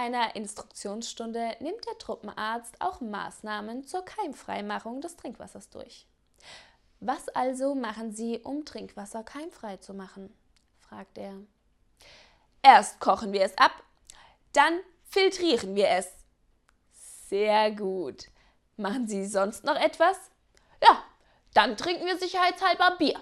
einer Instruktionsstunde nimmt der Truppenarzt auch Maßnahmen zur Keimfreimachung des Trinkwassers durch. Was also machen Sie, um Trinkwasser keimfrei zu machen? fragt er. Erst kochen wir es ab, dann filtrieren wir es. Sehr gut. Machen Sie sonst noch etwas? Ja, dann trinken wir sicherheitshalber Bier.